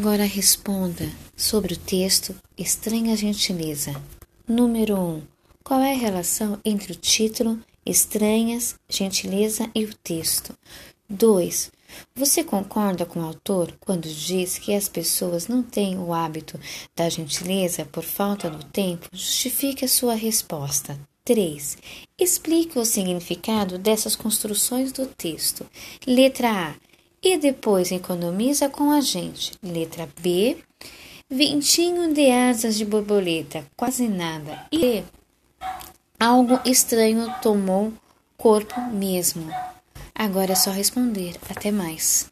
Agora responda sobre o texto Estranha Gentileza. Número 1. Um, qual é a relação entre o título Estranhas, Gentileza e o texto? 2. Você concorda com o autor quando diz que as pessoas não têm o hábito da gentileza por falta do tempo? Justifique a sua resposta. 3. Explique o significado dessas construções do texto. Letra A. E depois economiza com a gente. Letra B. Ventinho de asas de borboleta, quase nada. E algo estranho tomou corpo mesmo. Agora é só responder. Até mais.